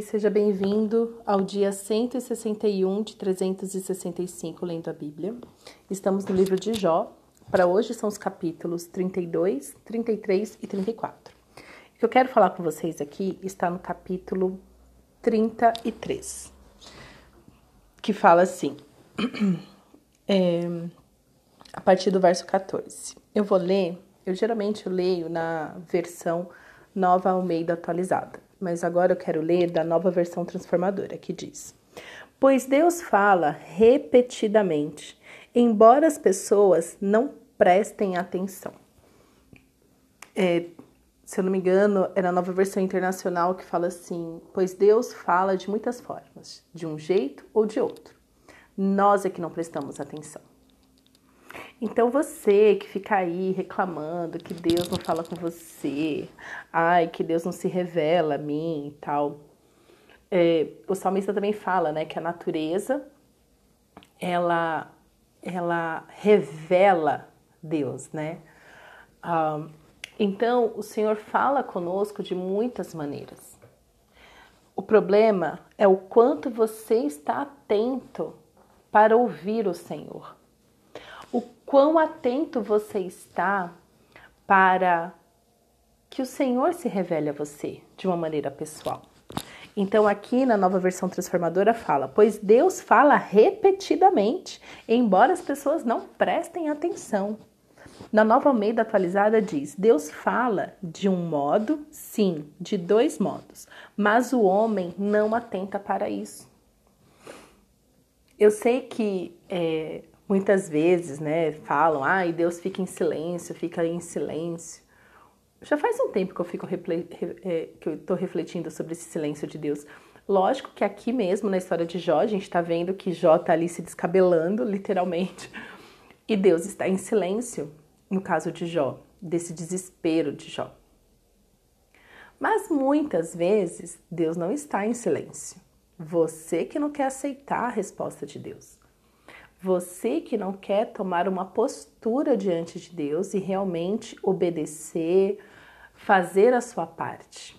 Seja bem-vindo ao dia 161 de 365 lendo a Bíblia. Estamos no livro de Jó. Para hoje são os capítulos 32, 33 e 34. O que eu quero falar com vocês aqui está no capítulo 33, que fala assim, é, a partir do verso 14. Eu vou ler, eu geralmente leio na versão Nova Almeida atualizada mas agora eu quero ler da nova versão transformadora, que diz: Pois Deus fala repetidamente, embora as pessoas não prestem atenção. É, se eu não me engano, é na nova versão internacional que fala assim: Pois Deus fala de muitas formas, de um jeito ou de outro. Nós é que não prestamos atenção. Então você que fica aí reclamando que Deus não fala com você, ai, que Deus não se revela a mim e tal. É, o salmista também fala, né, que a natureza ela ela revela Deus, né? Ah, então o Senhor fala conosco de muitas maneiras. O problema é o quanto você está atento para ouvir o Senhor quão atento você está para que o Senhor se revele a você de uma maneira pessoal. Então, aqui na nova versão transformadora fala: Pois Deus fala repetidamente, embora as pessoas não prestem atenção. Na nova Almeida atualizada diz: Deus fala de um modo, sim, de dois modos, mas o homem não atenta para isso. Eu sei que é, muitas vezes, né, falam, ah, e Deus fica em silêncio, fica em silêncio. Já faz um tempo que eu fico é, que eu estou refletindo sobre esse silêncio de Deus. Lógico que aqui mesmo na história de Jó, a gente está vendo que Jó está ali se descabelando, literalmente, e Deus está em silêncio, no caso de Jó, desse desespero de Jó. Mas muitas vezes Deus não está em silêncio. Você que não quer aceitar a resposta de Deus. Você que não quer tomar uma postura diante de Deus e realmente obedecer, fazer a sua parte.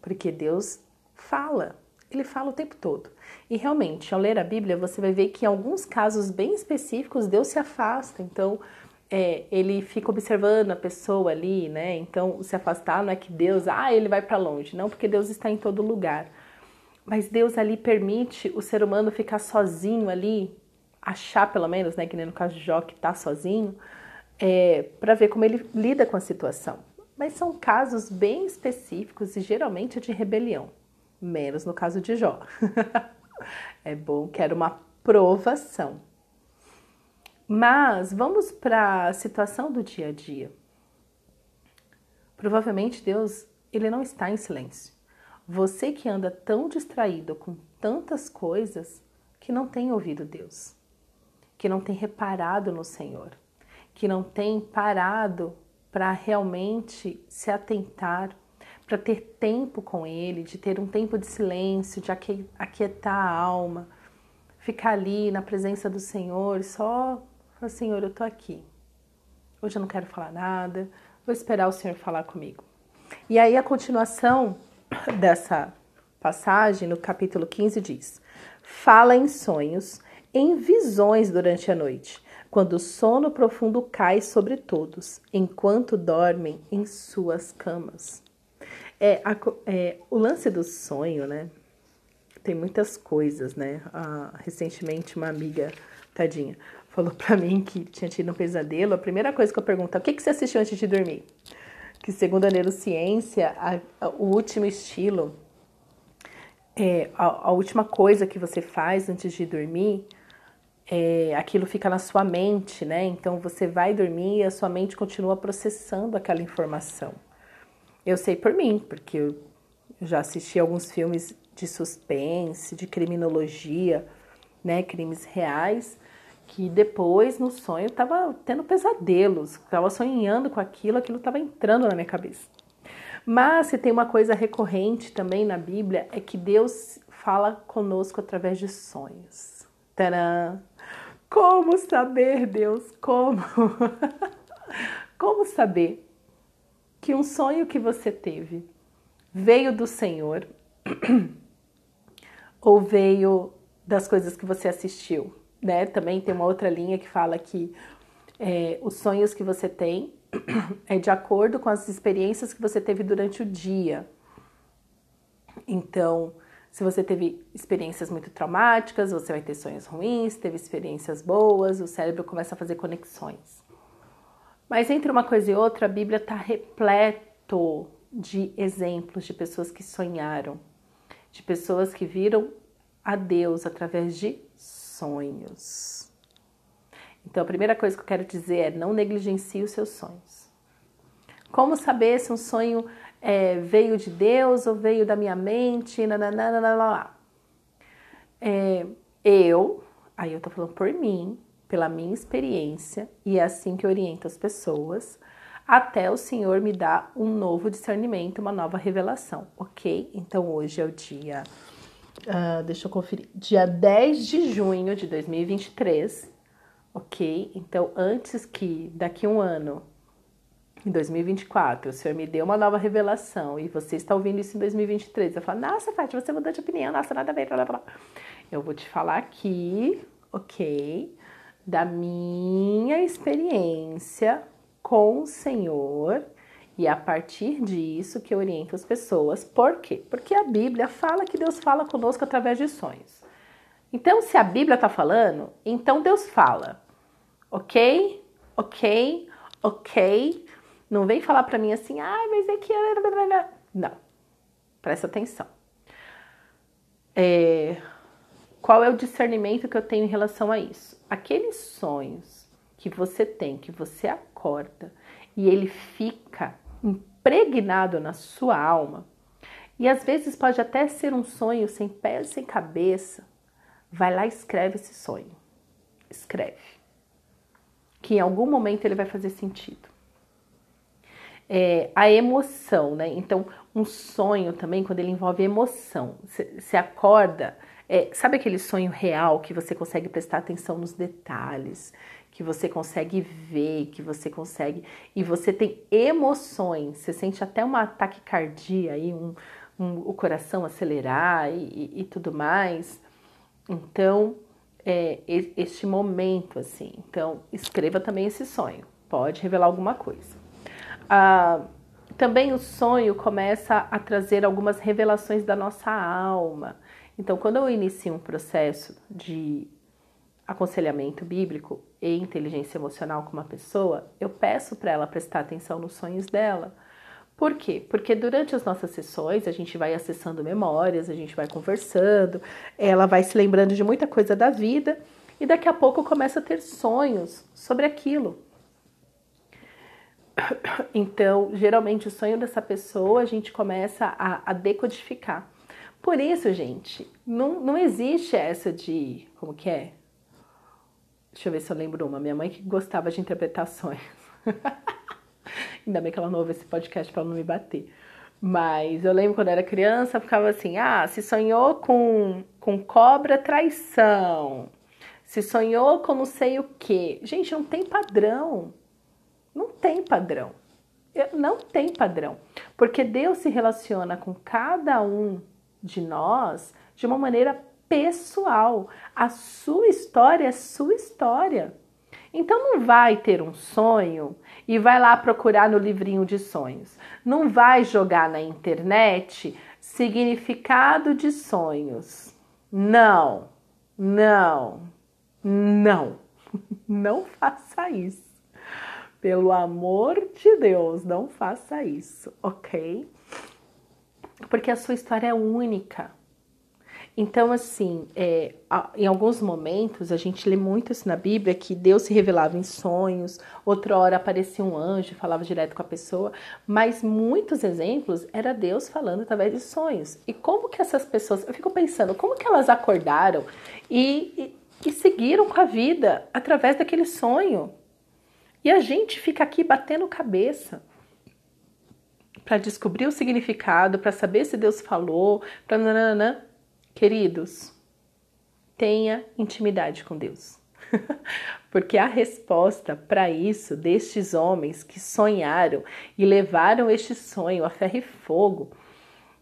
Porque Deus fala, ele fala o tempo todo. E realmente, ao ler a Bíblia, você vai ver que em alguns casos bem específicos Deus se afasta. Então, é, ele fica observando a pessoa ali, né? Então, se afastar não é que Deus, ah, ele vai para longe. Não, porque Deus está em todo lugar. Mas Deus ali permite o ser humano ficar sozinho ali achar pelo menos, né, que nem no caso de Jó que está sozinho, é, para ver como ele lida com a situação. Mas são casos bem específicos e geralmente é de rebelião, menos no caso de Jó. é bom que era uma provação. Mas vamos para a situação do dia a dia. Provavelmente Deus, ele não está em silêncio. Você que anda tão distraído com tantas coisas que não tem ouvido Deus que não tem reparado no Senhor, que não tem parado para realmente se atentar, para ter tempo com Ele, de ter um tempo de silêncio, de aquietar a alma, ficar ali na presença do Senhor só falar: Senhor, eu estou aqui. Hoje eu não quero falar nada, vou esperar o Senhor falar comigo. E aí a continuação dessa passagem, no capítulo 15, diz: Fala em sonhos em visões durante a noite, quando o sono profundo cai sobre todos, enquanto dormem em suas camas. É, a, é o lance do sonho, né? Tem muitas coisas, né? Ah, recentemente, uma amiga, tadinha, falou para mim que tinha tido um pesadelo. A primeira coisa que eu pergunto, o que, que você assistiu antes de dormir? Que segundo a neurociência, a, a, o último estilo, é, a, a última coisa que você faz antes de dormir é, aquilo fica na sua mente, né? Então você vai dormir e a sua mente continua processando aquela informação. Eu sei por mim, porque eu já assisti alguns filmes de suspense, de criminologia, né? Crimes reais, que depois no sonho eu tava tendo pesadelos, tava sonhando com aquilo, aquilo tava entrando na minha cabeça. Mas se tem uma coisa recorrente também na Bíblia é que Deus fala conosco através de sonhos. Tcharam! Como saber, Deus? Como? Como saber que um sonho que você teve veio do Senhor Ou veio das coisas que você assistiu? Né? Também tem uma outra linha que fala que é, os sonhos que você tem é de acordo com as experiências que você teve durante o dia. Então, se você teve experiências muito traumáticas, você vai ter sonhos ruins, teve experiências boas, o cérebro começa a fazer conexões. Mas entre uma coisa e outra, a Bíblia está repleto de exemplos de pessoas que sonharam, de pessoas que viram a Deus através de sonhos. Então, a primeira coisa que eu quero dizer é não negligencie os seus sonhos. Como saber se um sonho é, veio de Deus ou veio da minha mente? Nananana, é, eu, aí eu tô falando por mim, pela minha experiência, e é assim que eu oriento as pessoas, até o Senhor me dar um novo discernimento, uma nova revelação, ok? Então hoje é o dia, uh, deixa eu conferir, dia 10 de junho de 2023, ok? Então antes que daqui um ano, em 2024, o Senhor me deu uma nova revelação e você está ouvindo isso em 2023, eu falo, nossa, Fátima, você mudou de opinião, nossa, nada a ver, blá, blá, blá. Eu vou te falar aqui, ok? Da minha experiência com o Senhor e a partir disso que eu oriento as pessoas. Por quê? Porque a Bíblia fala que Deus fala conosco através de sonhos. Então, se a Bíblia está falando, então Deus fala. Ok? Ok? Ok? Não vem falar para mim assim, ah, mas é que. Não. Presta atenção. É... Qual é o discernimento que eu tenho em relação a isso? Aqueles sonhos que você tem, que você acorda e ele fica impregnado na sua alma, e às vezes pode até ser um sonho sem pé sem cabeça, vai lá e escreve esse sonho. Escreve. Que em algum momento ele vai fazer sentido. É, a emoção, né? Então, um sonho também, quando ele envolve emoção, você acorda, é, sabe aquele sonho real que você consegue prestar atenção nos detalhes, que você consegue ver, que você consegue. E você tem emoções, você sente até uma taquicardia aí, um, um, o coração acelerar e, e, e tudo mais. Então, é, este momento, assim. Então, escreva também esse sonho, pode revelar alguma coisa. Ah, também o sonho começa a trazer algumas revelações da nossa alma. Então, quando eu inicio um processo de aconselhamento bíblico e inteligência emocional com uma pessoa, eu peço para ela prestar atenção nos sonhos dela. Por quê? Porque durante as nossas sessões a gente vai acessando memórias, a gente vai conversando, ela vai se lembrando de muita coisa da vida e daqui a pouco começa a ter sonhos sobre aquilo. Então, geralmente, o sonho dessa pessoa a gente começa a, a decodificar. Por isso, gente, não, não existe essa de. Como que é? Deixa eu ver se eu lembro uma. Minha mãe que gostava de interpretações. Ainda bem que ela não ouve esse podcast para não me bater. Mas eu lembro quando eu era criança, ficava assim: ah, se sonhou com, com cobra, traição. Se sonhou com não sei o quê. Gente, não tem padrão. Não tem padrão. Não tem padrão. Porque Deus se relaciona com cada um de nós de uma maneira pessoal. A sua história é sua história. Então não vai ter um sonho e vai lá procurar no livrinho de sonhos. Não vai jogar na internet significado de sonhos. Não, não, não. Não faça isso. Pelo amor de Deus, não faça isso, ok? Porque a sua história é única. Então, assim, é, em alguns momentos a gente lê muito isso na Bíblia que Deus se revelava em sonhos, outra hora aparecia um anjo, falava direto com a pessoa, mas muitos exemplos era Deus falando através de sonhos. E como que essas pessoas, eu fico pensando, como que elas acordaram e, e, e seguiram com a vida através daquele sonho? E a gente fica aqui batendo cabeça para descobrir o significado, para saber se Deus falou, para nananã. Queridos, tenha intimidade com Deus. Porque a resposta para isso destes homens que sonharam e levaram este sonho a ferro e fogo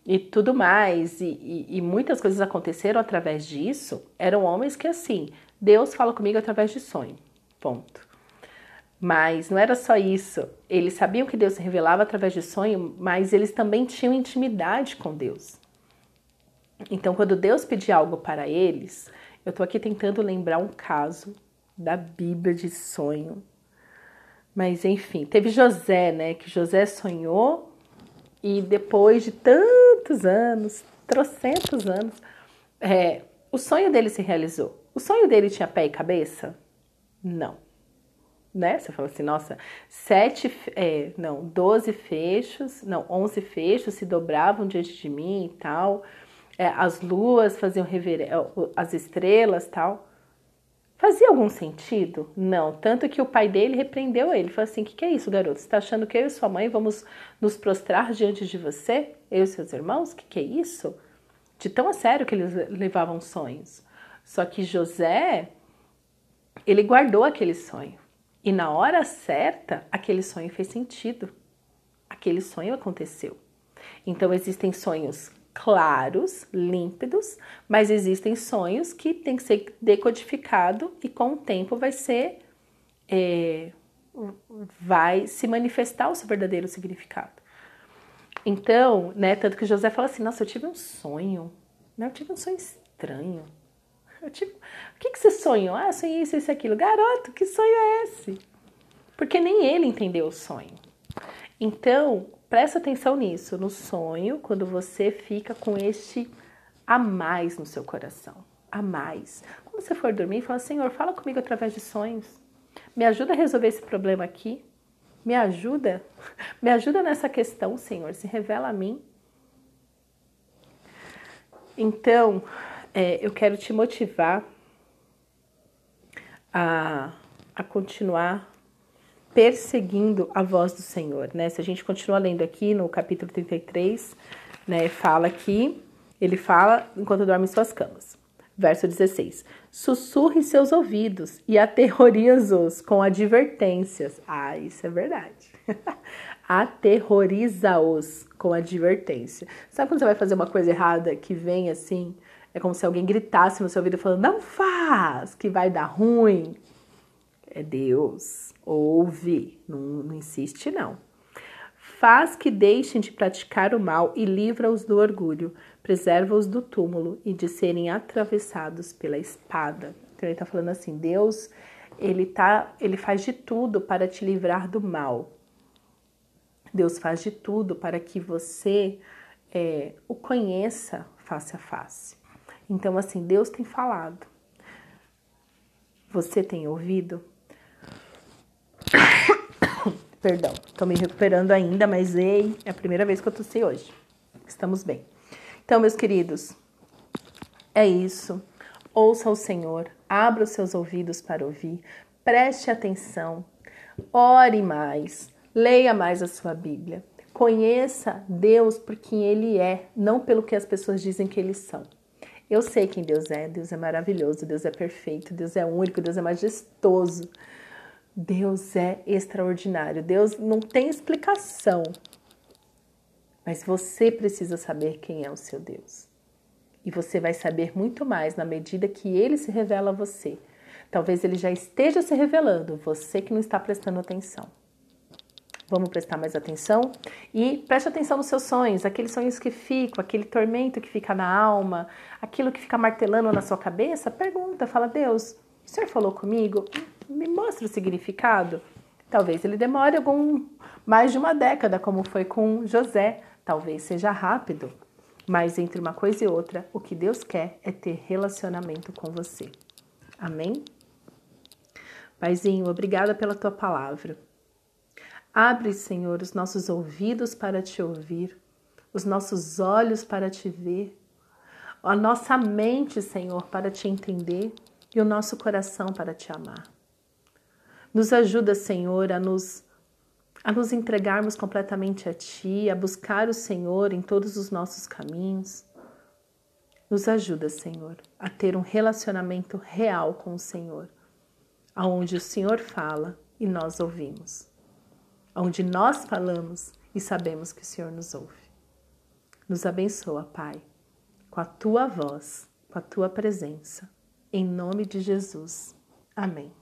e tudo mais, e, e, e, muitas coisas aconteceram através disso, eram homens que assim, Deus fala comigo através de sonho, ponto. Mas não era só isso, eles sabiam que Deus se revelava através de sonho, mas eles também tinham intimidade com Deus. Então, quando Deus pedia algo para eles, eu estou aqui tentando lembrar um caso da Bíblia de sonho. Mas enfim, teve José, né? Que José sonhou e depois de tantos anos, trocentos anos, é, o sonho dele se realizou. O sonho dele tinha pé e cabeça? Não. Né? Você fala assim, nossa, sete, é, não, doze fechos, não, onze fechos se dobravam diante de mim e tal. É, as luas faziam reverência, as estrelas tal. Fazia algum sentido? Não. Tanto que o pai dele repreendeu ele. Falou assim: O que, que é isso, garoto? Você está achando que eu e sua mãe vamos nos prostrar diante de você? Eu e seus irmãos? O que, que é isso? De tão a sério que eles levavam sonhos. Só que José, ele guardou aquele sonho. E na hora certa, aquele sonho fez sentido. Aquele sonho aconteceu. Então existem sonhos claros, límpidos, mas existem sonhos que tem que ser decodificado e com o tempo vai ser é, vai se manifestar o seu verdadeiro significado. Então, né, tanto que José fala assim, nossa, eu tive um sonho, né, eu tive um sonho estranho. Eu tive, o que, que você sonhou? Ah, sonhei isso, isso, aquilo. Garoto, que sonho é esse? Porque nem ele entendeu o sonho. Então, Presta atenção nisso, no sonho, quando você fica com este a mais no seu coração. A mais. Quando você for dormir, fala: Senhor, fala comigo através de sonhos. Me ajuda a resolver esse problema aqui. Me ajuda. Me ajuda nessa questão, Senhor. Se revela a mim. Então, é, eu quero te motivar a, a continuar perseguindo a voz do Senhor, né? Se a gente continua lendo aqui no capítulo 33, né, fala que ele fala enquanto dorme em suas camas. Verso 16: Sussurre seus ouvidos e aterroriza-os com advertências. Ah, isso é verdade. Aterroriza-os com advertência. Sabe quando você vai fazer uma coisa errada que vem assim? É como se alguém gritasse no seu ouvido falando: Não faz, que vai dar ruim. É Deus Ouve, não, não insiste não. Faz que deixem de praticar o mal e livra-os do orgulho, preserva-os do túmulo e de serem atravessados pela espada. Então ele está falando assim, Deus, ele tá, ele faz de tudo para te livrar do mal. Deus faz de tudo para que você é, o conheça face a face. Então, assim, Deus tem falado. Você tem ouvido? Perdão, tô me recuperando ainda, mas ei, é a primeira vez que eu tossi hoje. Estamos bem. Então, meus queridos, é isso. Ouça o Senhor, abra os seus ouvidos para ouvir, preste atenção, ore mais, leia mais a sua Bíblia. Conheça Deus por quem Ele é, não pelo que as pessoas dizem que eles são. Eu sei quem Deus é, Deus é maravilhoso, Deus é perfeito, Deus é único, Deus é majestoso. Deus é extraordinário. Deus não tem explicação. Mas você precisa saber quem é o seu Deus. E você vai saber muito mais na medida que ele se revela a você. Talvez ele já esteja se revelando, você que não está prestando atenção. Vamos prestar mais atenção? E preste atenção nos seus sonhos, aqueles sonhos que ficam, aquele tormento que fica na alma, aquilo que fica martelando na sua cabeça. Pergunta, fala, Deus, o Senhor falou comigo? Me mostra o significado. Talvez ele demore algum mais de uma década, como foi com José. Talvez seja rápido. Mas entre uma coisa e outra, o que Deus quer é ter relacionamento com você. Amém? Paizinho, obrigada pela tua palavra. Abre, Senhor, os nossos ouvidos para te ouvir, os nossos olhos para te ver, a nossa mente, Senhor, para te entender e o nosso coração para te amar. Nos ajuda, Senhor, a nos a nos entregarmos completamente a Ti, a buscar o Senhor em todos os nossos caminhos. Nos ajuda, Senhor, a ter um relacionamento real com o Senhor, aonde o Senhor fala e nós ouvimos, onde nós falamos e sabemos que o Senhor nos ouve. Nos abençoa, Pai, com a tua voz, com a tua presença. Em nome de Jesus. Amém.